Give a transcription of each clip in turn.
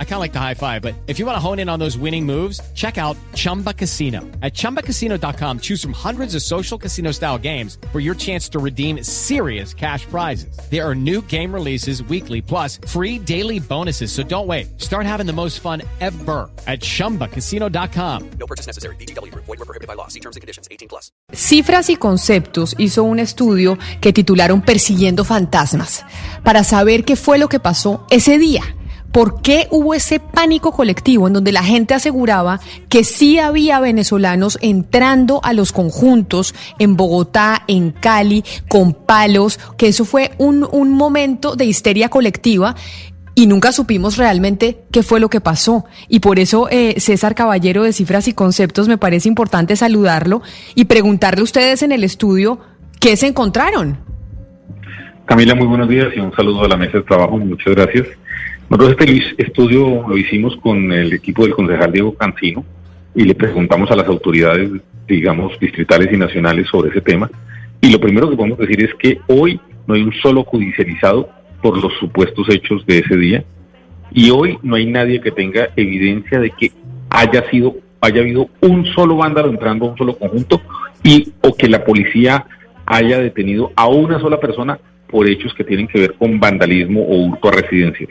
I kind of like the high five, but if you want to hone in on those winning moves, check out Chumba Casino. At ChumbaCasino.com, choose from hundreds of social casino style games for your chance to redeem serious cash prizes. There are new game releases weekly, plus free daily bonuses. So don't wait. Start having the most fun ever at ChumbaCasino.com. No purchase necessary. BGW. Void were prohibited by law. See terms and conditions. 18 plus. Cifras y Conceptos hizo un estudio que titularon Persiguiendo Fantasmas para saber qué fue lo que pasó ese día. ¿Por qué hubo ese pánico colectivo en donde la gente aseguraba que sí había venezolanos entrando a los conjuntos en Bogotá, en Cali, con palos, que eso fue un, un momento de histeria colectiva? y nunca supimos realmente qué fue lo que pasó. Y por eso, eh, César Caballero de Cifras y Conceptos, me parece importante saludarlo y preguntarle a ustedes en el estudio qué se encontraron. Camila, muy buenos días y un saludo a la mesa de trabajo. Muchas gracias. Nosotros este estudio lo hicimos con el equipo del concejal Diego Cancino y le preguntamos a las autoridades, digamos, distritales y nacionales sobre ese tema. Y lo primero que podemos decir es que hoy no hay un solo judicializado por los supuestos hechos de ese día y hoy no hay nadie que tenga evidencia de que haya sido haya habido un solo vándalo entrando a un solo conjunto y o que la policía haya detenido a una sola persona por hechos que tienen que ver con vandalismo o hurto a residencias.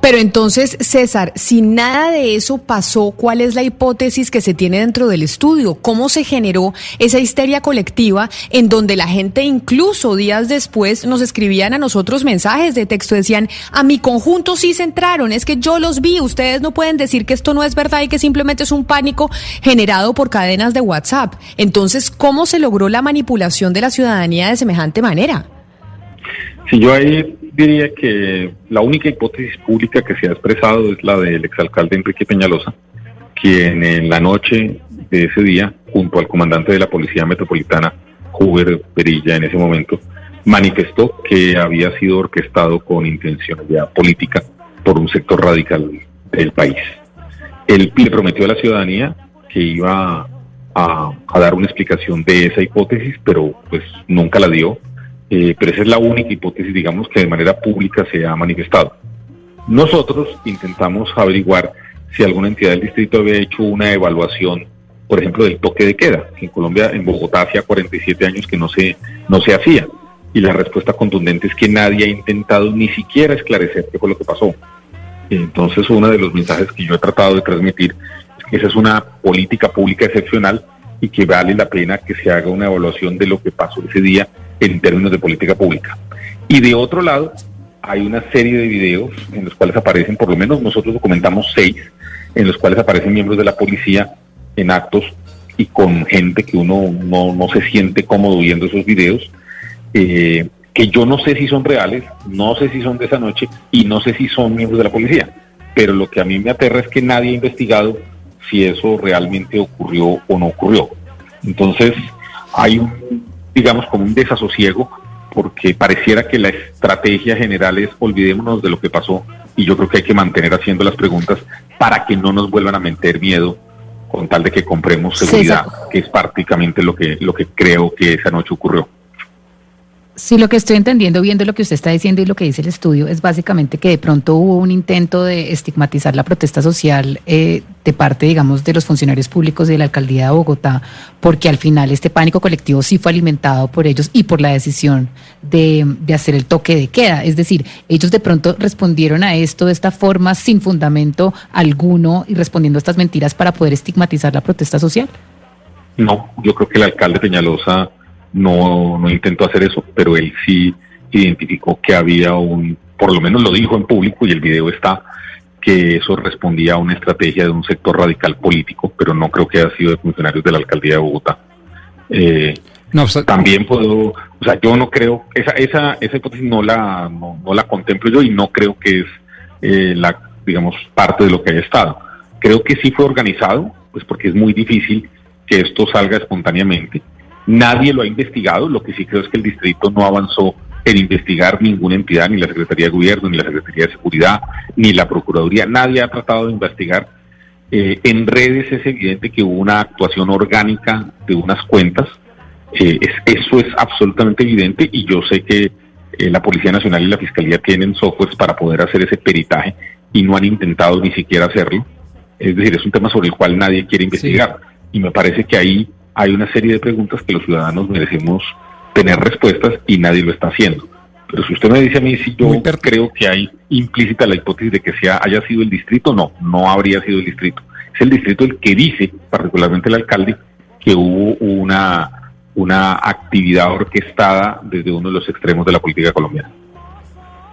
Pero entonces, César, si nada de eso pasó, ¿cuál es la hipótesis que se tiene dentro del estudio? ¿Cómo se generó esa histeria colectiva en donde la gente incluso días después nos escribían a nosotros mensajes de texto, decían, a mi conjunto sí se entraron, es que yo los vi, ustedes no pueden decir que esto no es verdad y que simplemente es un pánico generado por cadenas de WhatsApp. Entonces, ¿cómo se logró la manipulación de la ciudadanía de semejante manera? Si yo ahí diría que la única hipótesis pública que se ha expresado es la del exalcalde Enrique Peñalosa, quien en la noche de ese día, junto al comandante de la Policía Metropolitana, Huber Perilla, en ese momento, manifestó que había sido orquestado con intencionalidad política por un sector radical del país. Él le prometió a la ciudadanía que iba a, a dar una explicación de esa hipótesis, pero pues nunca la dio eh, pero esa es la única hipótesis, digamos, que de manera pública se ha manifestado. Nosotros intentamos averiguar si alguna entidad del distrito había hecho una evaluación, por ejemplo, del toque de queda, que en Colombia, en Bogotá, hacía 47 años que no se, no se hacía. Y la respuesta contundente es que nadie ha intentado ni siquiera esclarecer qué fue lo que pasó. Entonces, uno de los mensajes que yo he tratado de transmitir es que esa es una política pública excepcional y que vale la pena que se haga una evaluación de lo que pasó ese día en términos de política pública. Y de otro lado, hay una serie de videos en los cuales aparecen, por lo menos nosotros documentamos seis, en los cuales aparecen miembros de la policía en actos y con gente que uno no, no se siente cómodo viendo esos videos, eh, que yo no sé si son reales, no sé si son de esa noche y no sé si son miembros de la policía. Pero lo que a mí me aterra es que nadie ha investigado si eso realmente ocurrió o no ocurrió. Entonces, hay un, digamos, como un desasosiego, porque pareciera que la estrategia general es olvidémonos de lo que pasó y yo creo que hay que mantener haciendo las preguntas para que no nos vuelvan a meter miedo con tal de que compremos seguridad, que es prácticamente lo que, lo que creo que esa noche ocurrió. Sí, lo que estoy entendiendo, viendo lo que usted está diciendo y lo que dice el estudio, es básicamente que de pronto hubo un intento de estigmatizar la protesta social eh, de parte, digamos, de los funcionarios públicos de la alcaldía de Bogotá, porque al final este pánico colectivo sí fue alimentado por ellos y por la decisión de, de hacer el toque de queda. Es decir, ellos de pronto respondieron a esto de esta forma sin fundamento alguno y respondiendo a estas mentiras para poder estigmatizar la protesta social. No, yo creo que el alcalde Peñalosa no, no intentó hacer eso, pero él sí identificó que había un, por lo menos lo dijo en público y el video está, que eso respondía a una estrategia de un sector radical político, pero no creo que haya sido de funcionarios de la alcaldía de Bogotá. Eh, no, también puedo, o sea, yo no creo, esa, esa, esa hipótesis no la, no, la contemplo yo y no creo que es eh, la, digamos, parte de lo que haya estado. Creo que sí fue organizado, pues porque es muy difícil que esto salga espontáneamente. Nadie lo ha investigado, lo que sí creo es que el distrito no avanzó en investigar ninguna entidad, ni la Secretaría de Gobierno, ni la Secretaría de Seguridad, ni la Procuraduría. Nadie ha tratado de investigar. Eh, en redes es evidente que hubo una actuación orgánica de unas cuentas. Eh, eso es absolutamente evidente y yo sé que eh, la Policía Nacional y la Fiscalía tienen softwares para poder hacer ese peritaje y no han intentado ni siquiera hacerlo. Es decir, es un tema sobre el cual nadie quiere investigar. Y me parece que ahí hay una serie de preguntas que los ciudadanos merecemos tener respuestas y nadie lo está haciendo. Pero si usted me dice a mí si yo creo que hay implícita la hipótesis de que sea haya sido el distrito, no, no habría sido el distrito. Es el distrito el que dice, particularmente el alcalde, que hubo una, una actividad orquestada desde uno de los extremos de la política colombiana.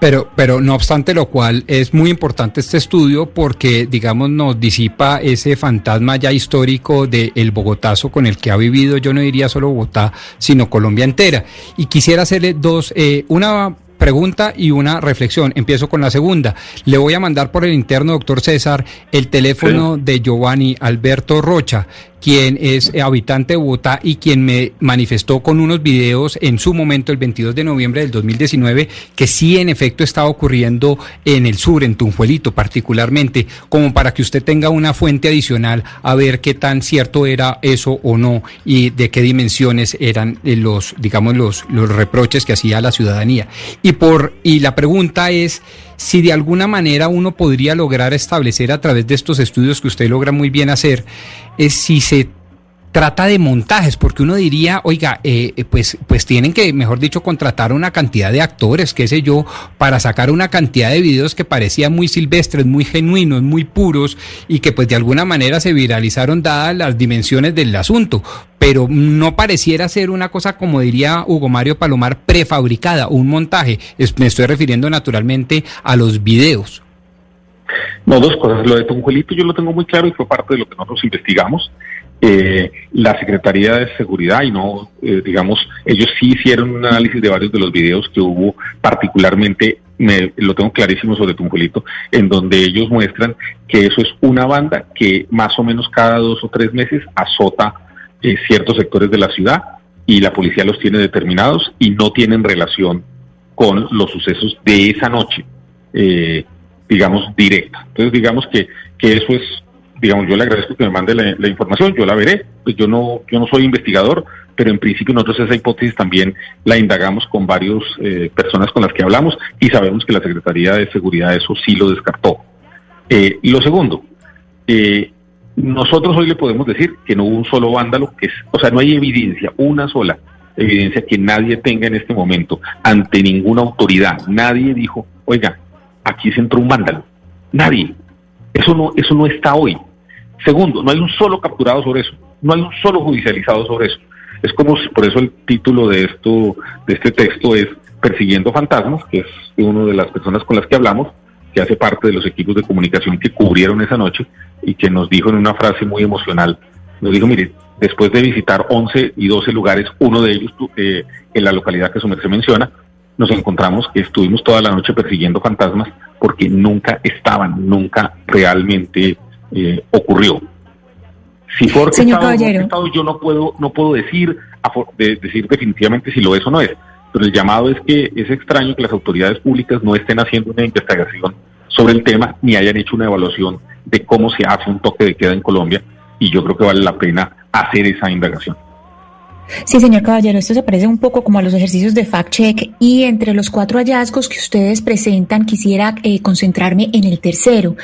Pero, pero no obstante lo cual es muy importante este estudio porque, digamos, nos disipa ese fantasma ya histórico del el Bogotazo con el que ha vivido, yo no diría solo Bogotá, sino Colombia entera. Y quisiera hacerle dos, eh, una pregunta y una reflexión. Empiezo con la segunda. Le voy a mandar por el interno, doctor César, el teléfono de Giovanni Alberto Rocha quien es habitante de Bogotá y quien me manifestó con unos videos en su momento, el 22 de noviembre del 2019, que sí en efecto estaba ocurriendo en el sur, en Tunjuelito particularmente, como para que usted tenga una fuente adicional a ver qué tan cierto era eso o no y de qué dimensiones eran los, digamos, los, los reproches que hacía la ciudadanía. Y, por, y la pregunta es si de alguna manera uno podría lograr establecer a través de estos estudios que usted logra muy bien hacer, es si se trata de montajes, porque uno diría, oiga, eh, eh, pues, pues tienen que, mejor dicho, contratar una cantidad de actores, qué sé yo, para sacar una cantidad de videos que parecían muy silvestres, muy genuinos, muy puros, y que pues de alguna manera se viralizaron dadas las dimensiones del asunto. Pero no pareciera ser una cosa, como diría Hugo Mario Palomar, prefabricada, un montaje. me estoy refiriendo naturalmente a los videos. No, dos cosas. Lo de Tunjuelito yo lo tengo muy claro y fue parte de lo que nosotros investigamos eh, la Secretaría de Seguridad y no, eh, digamos, ellos sí hicieron un análisis de varios de los videos que hubo, particularmente, me, lo tengo clarísimo sobre Tunjuelito, en donde ellos muestran que eso es una banda que más o menos cada dos o tres meses azota eh, ciertos sectores de la ciudad y la policía los tiene determinados y no tienen relación con los sucesos de esa noche, eh, digamos, directa. Entonces, digamos que, que eso es digamos, yo le agradezco que me mande la, información, yo la veré, pues yo no, yo no soy investigador, pero en principio nosotros esa hipótesis también la indagamos con varias eh, personas con las que hablamos y sabemos que la Secretaría de Seguridad eso sí lo descartó. Eh, lo segundo, eh, nosotros hoy le podemos decir que no hubo un solo vándalo, que es, o sea, no hay evidencia, una sola evidencia que nadie tenga en este momento ante ninguna autoridad. Nadie dijo, oiga, aquí se entró un vándalo. Nadie. Eso no, eso no está hoy. Segundo, no hay un solo capturado sobre eso, no hay un solo judicializado sobre eso. Es como por eso el título de esto, de este texto es Persiguiendo Fantasmas, que es una de las personas con las que hablamos, que hace parte de los equipos de comunicación que cubrieron esa noche y que nos dijo en una frase muy emocional, nos dijo, mire, después de visitar 11 y 12 lugares, uno de ellos eh, en la localidad que su merced menciona, nos encontramos que estuvimos toda la noche persiguiendo fantasmas porque nunca estaban, nunca realmente eh, ocurrió. Si por Señor estado, yo no puedo, no puedo decir, decir definitivamente si lo es o no es, pero el llamado es que es extraño que las autoridades públicas no estén haciendo una investigación sobre el tema ni hayan hecho una evaluación de cómo se hace un toque de queda en Colombia y yo creo que vale la pena hacer esa indagación. Sí, señor Caballero, esto se parece un poco como a los ejercicios de fact-check y entre los cuatro hallazgos que ustedes presentan quisiera eh, concentrarme en el tercero.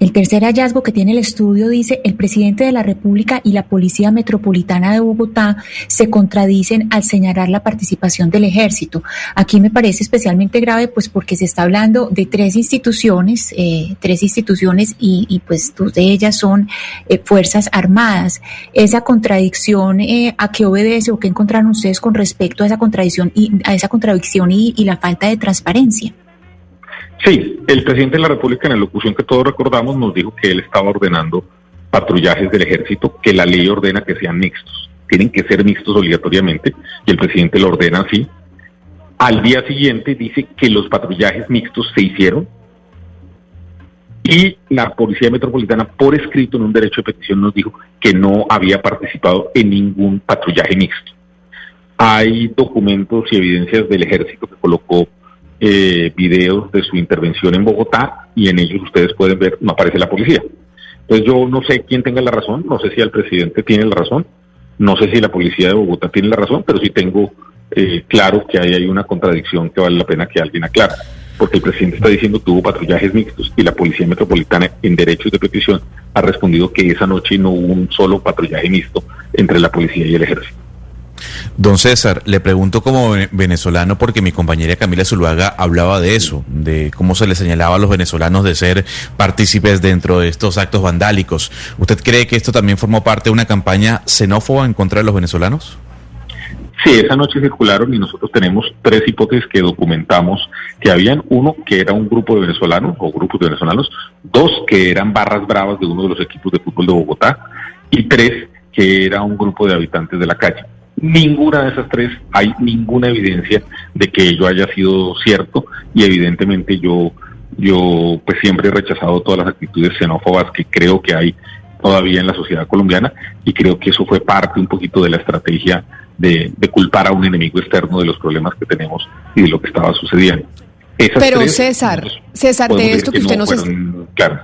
El tercer hallazgo que tiene el estudio dice el presidente de la República y la Policía Metropolitana de Bogotá se contradicen al señalar la participación del ejército. Aquí me parece especialmente grave pues porque se está hablando de tres instituciones, eh, tres instituciones y, pues dos de ellas son eh, Fuerzas Armadas. Esa contradicción a qué obedece qué encontraron ustedes con respecto a esa contradicción y a esa contradicción y, la falta de transparencia? Sí, el presidente de la República en la locución que todos recordamos nos dijo que él estaba ordenando patrullajes del ejército, que la ley ordena que sean mixtos. Tienen que ser mixtos obligatoriamente y el presidente lo ordena así. Al día siguiente dice que los patrullajes mixtos se hicieron y la Policía Metropolitana por escrito en un derecho de petición nos dijo que no había participado en ningún patrullaje mixto. Hay documentos y evidencias del ejército que colocó eh, videos de su intervención en Bogotá y en ellos ustedes pueden ver, no aparece la policía. Entonces yo no sé quién tenga la razón, no sé si el presidente tiene la razón, no sé si la policía de Bogotá tiene la razón, pero sí tengo eh, claro que ahí hay una contradicción que vale la pena que alguien aclare. Porque el presidente está diciendo que tuvo patrullajes mixtos y la Policía Metropolitana en derechos de petición ha respondido que esa noche no hubo un solo patrullaje mixto entre la policía y el ejército. Don César, le pregunto como venezolano porque mi compañera Camila Zuluaga hablaba de eso, de cómo se le señalaba a los venezolanos de ser partícipes dentro de estos actos vandálicos. ¿Usted cree que esto también formó parte de una campaña xenófoba en contra de los venezolanos? Sí, esa noche circularon y nosotros tenemos tres hipótesis que documentamos que habían. Uno, que era un grupo de venezolanos o grupos de venezolanos. Dos, que eran barras bravas de uno de los equipos de fútbol de Bogotá. Y tres, que era un grupo de habitantes de la calle. Ninguna de esas tres hay ninguna evidencia de que ello haya sido cierto y evidentemente yo, yo pues siempre he rechazado todas las actitudes xenófobas que creo que hay todavía en la sociedad colombiana y creo que eso fue parte un poquito de la estrategia de, culpar a un enemigo externo de los problemas que tenemos y de lo que estaba sucediendo. Pero César, César, de esto que, usted nos... claro.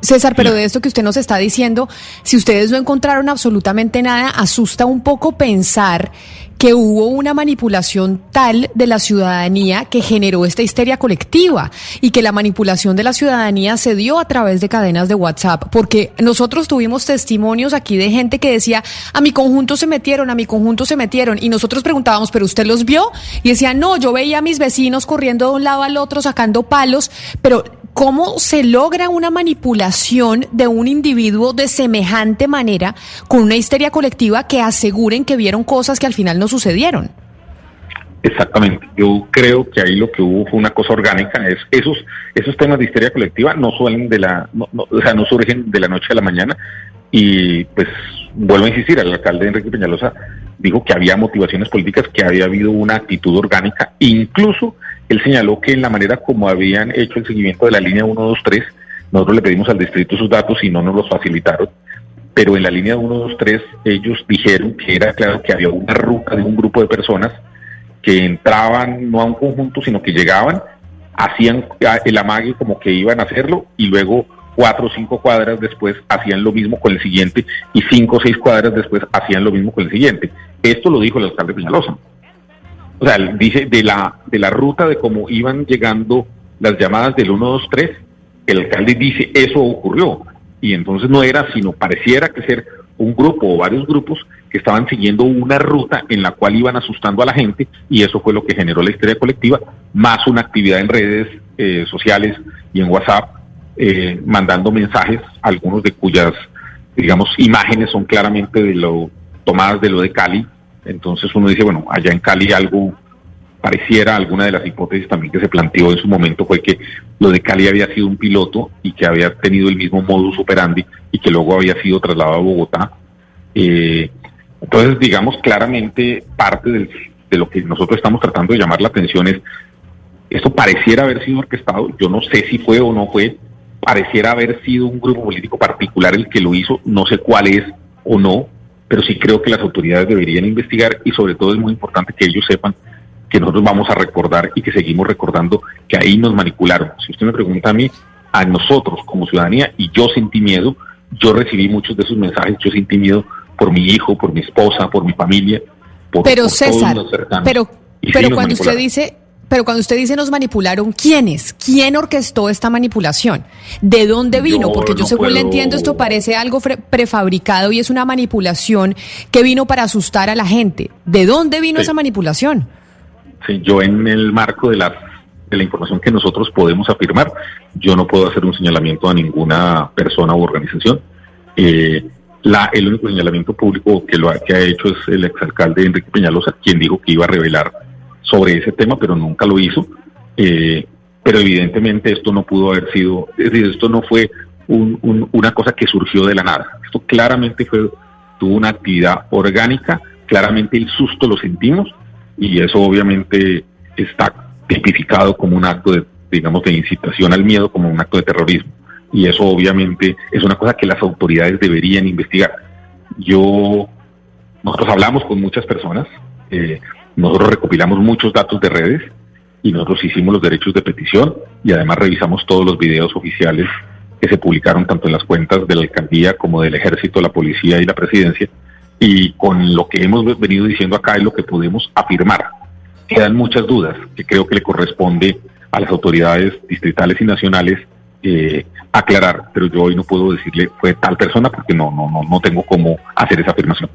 César, pero de esto que usted nos está diciendo, si ustedes no encontraron absolutamente nada, asusta un poco pensar que hubo una manipulación tal de la ciudadanía que generó esta histeria colectiva y que la manipulación de la ciudadanía se dio a través de cadenas de WhatsApp, porque nosotros tuvimos testimonios aquí de gente que decía, a mi conjunto se metieron, a mi conjunto se metieron, y nosotros preguntábamos, ¿pero usted los vio? Y decía, no, yo veía a mis vecinos corriendo de un lado al otro sacando palos, pero ¿Cómo se logra una manipulación de un individuo de semejante manera con una histeria colectiva que aseguren que vieron cosas que al final no sucedieron? Exactamente. Yo creo que ahí lo que hubo fue una cosa orgánica. Es esos esos temas de histeria colectiva no suelen de la, o sea, no surgen de la noche a la mañana. Y pues vuelvo a insistir, el alcalde Enrique Peñalosa dijo que había motivaciones políticas, que había habido una actitud orgánica, incluso él señaló que en la manera como habían hecho el seguimiento de la línea 123, nosotros le pedimos al distrito sus datos y no nos los facilitaron, pero en la línea 123 ellos dijeron que era claro que había una ruta de un grupo de personas que entraban no a un conjunto, sino que llegaban, hacían el amague como que iban a hacerlo y luego cuatro o cinco cuadras después hacían lo mismo con el siguiente y cinco o seis cuadras después hacían lo mismo con el siguiente. Esto lo dijo el alcalde Peñalosa o sea, dice de la, de la ruta de cómo iban llegando las llamadas del 123, el alcalde dice eso ocurrió. Y entonces no era, sino pareciera que ser un grupo o varios grupos que estaban siguiendo una ruta en la cual iban asustando a la gente y eso fue lo que generó la historia colectiva, más una actividad en redes eh, sociales y en WhatsApp, eh, mandando mensajes, algunos de cuyas, digamos, imágenes son claramente de lo tomadas de lo de Cali, entonces uno dice, bueno, allá en Cali algo pareciera, alguna de las hipótesis también que se planteó en su momento fue que lo de Cali había sido un piloto y que había tenido el mismo modus operandi y que luego había sido trasladado a Bogotá. Eh, entonces, digamos, claramente parte de lo que nosotros estamos tratando de llamar la atención es, esto pareciera haber sido orquestado, yo no sé si fue o no fue, pareciera haber sido un grupo político particular el que lo hizo, no sé cuál es o no, pero sí creo que las autoridades deberían investigar y sobre todo es muy importante que ellos sepan que nosotros vamos a recordar y que seguimos recordando que ahí nos manipularon. Si usted me pregunta a mí, a nosotros como ciudadanía, y yo sentí miedo, yo recibí muchos de esos mensajes, yo sentí miedo por mi hijo, por mi esposa, por mi familia, por, pero César, pero, pero cuando usted dice pero cuando usted dice nos manipularon, ¿quiénes? ¿Quién orquestó esta manipulación? ¿De dónde vino? Porque yo según le entiendo esto parece algo prefabricado y es una manipulación que vino para asustar a la gente. ¿De dónde vino esa manipulación? Sí, yo en el marco de la, de la información que nosotros podemos afirmar, yo no puedo hacer un señalamiento a ninguna persona u organización. Eh, la, el único señalamiento público que lo ha, que ha hecho es el exalcalde Enrique Peñalosa, quien dijo que iba a revelar sobre ese tema, pero nunca lo hizo. Eh, pero evidentemente esto no pudo haber sido, es decir, esto no fue un- un- una cosa que surgió de la nada. Esto claramente fue, tuvo una actividad orgánica, claramente el susto lo sentimos y eso obviamente está tipificado como un acto de, digamos, de incitación al miedo, como un acto de terrorismo. Y eso obviamente es una cosa que las autoridades deberían investigar. Yo, nosotros hablamos con muchas personas, eh, nosotros recopilamos muchos datos de redes y nosotros hicimos los derechos de petición y además revisamos todos los videos oficiales que se publicaron tanto en las cuentas de la alcaldía como del ejército, la policía y la presidencia. Y con lo que hemos venido diciendo acá es lo que podemos afirmar. Quedan muchas dudas que creo que le corresponde a las autoridades distritales y nacionales eh, aclarar, pero yo hoy no puedo decirle fue tal persona porque no, no, no, no tengo cómo hacer esa afirmación.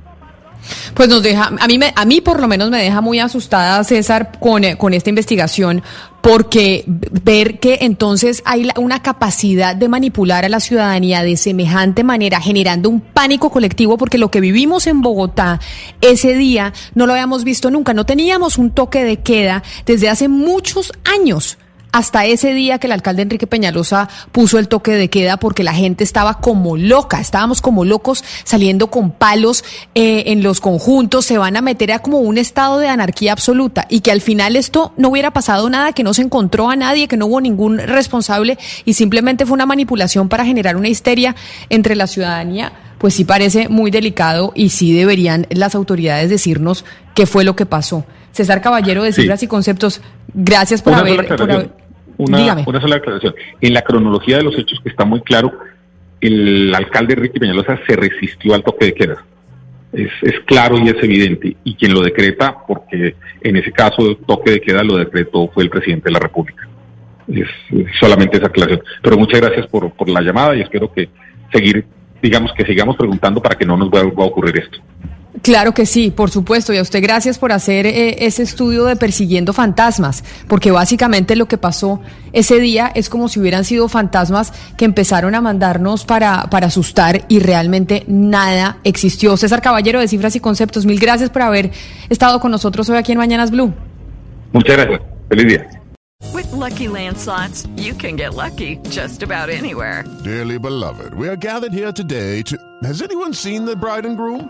Pues nos deja, a mí, me, a mí por lo menos me deja muy asustada, César, con, eh, con esta investigación, porque ver que entonces hay una capacidad de manipular a la ciudadanía de semejante manera, generando un pánico colectivo, porque lo que vivimos en Bogotá ese día no lo habíamos visto nunca, no teníamos un toque de queda desde hace muchos años hasta ese día que el alcalde Enrique Peñalosa puso el toque de queda porque la gente estaba como loca, estábamos como locos saliendo con palos eh, en los conjuntos, se van a meter a como un estado de anarquía absoluta y que al final esto no hubiera pasado nada, que no se encontró a nadie, que no hubo ningún responsable y simplemente fue una manipulación para generar una histeria entre la ciudadanía. Pues sí parece muy delicado y sí deberían las autoridades decirnos qué fue lo que pasó. César Caballero de Sí. Cifras y Conceptos, gracias por Una haber, sola por haber- Una, Dígame. una sola aclaración. En la cronología de los hechos que está muy claro, el alcalde Enrique Peñalosa se resistió al toque de queda. Es, es claro y es evidente. Y quien lo decreta, porque en ese caso el toque de queda lo decretó fue el presidente de la República. Es, es solamente esa aclaración. Pero muchas gracias por, por la llamada y espero que seguir, digamos que sigamos preguntando para que no nos vuelva a ocurrir esto. Claro que sí, por supuesto. Y a usted gracias por hacer eh, ese estudio de persiguiendo fantasmas, porque básicamente lo que pasó ese día es como si hubieran sido fantasmas que empezaron a mandarnos para, para asustar y realmente nada existió. César Caballero de Cifras y Conceptos, mil gracias por haber estado con nosotros hoy aquí en Mañanas Blue. Muchas gracias. Feliz día. With Lucky Land slots, you can get lucky just about anywhere. Dearly beloved, we are gathered here today to. Has anyone seen the bride and groom?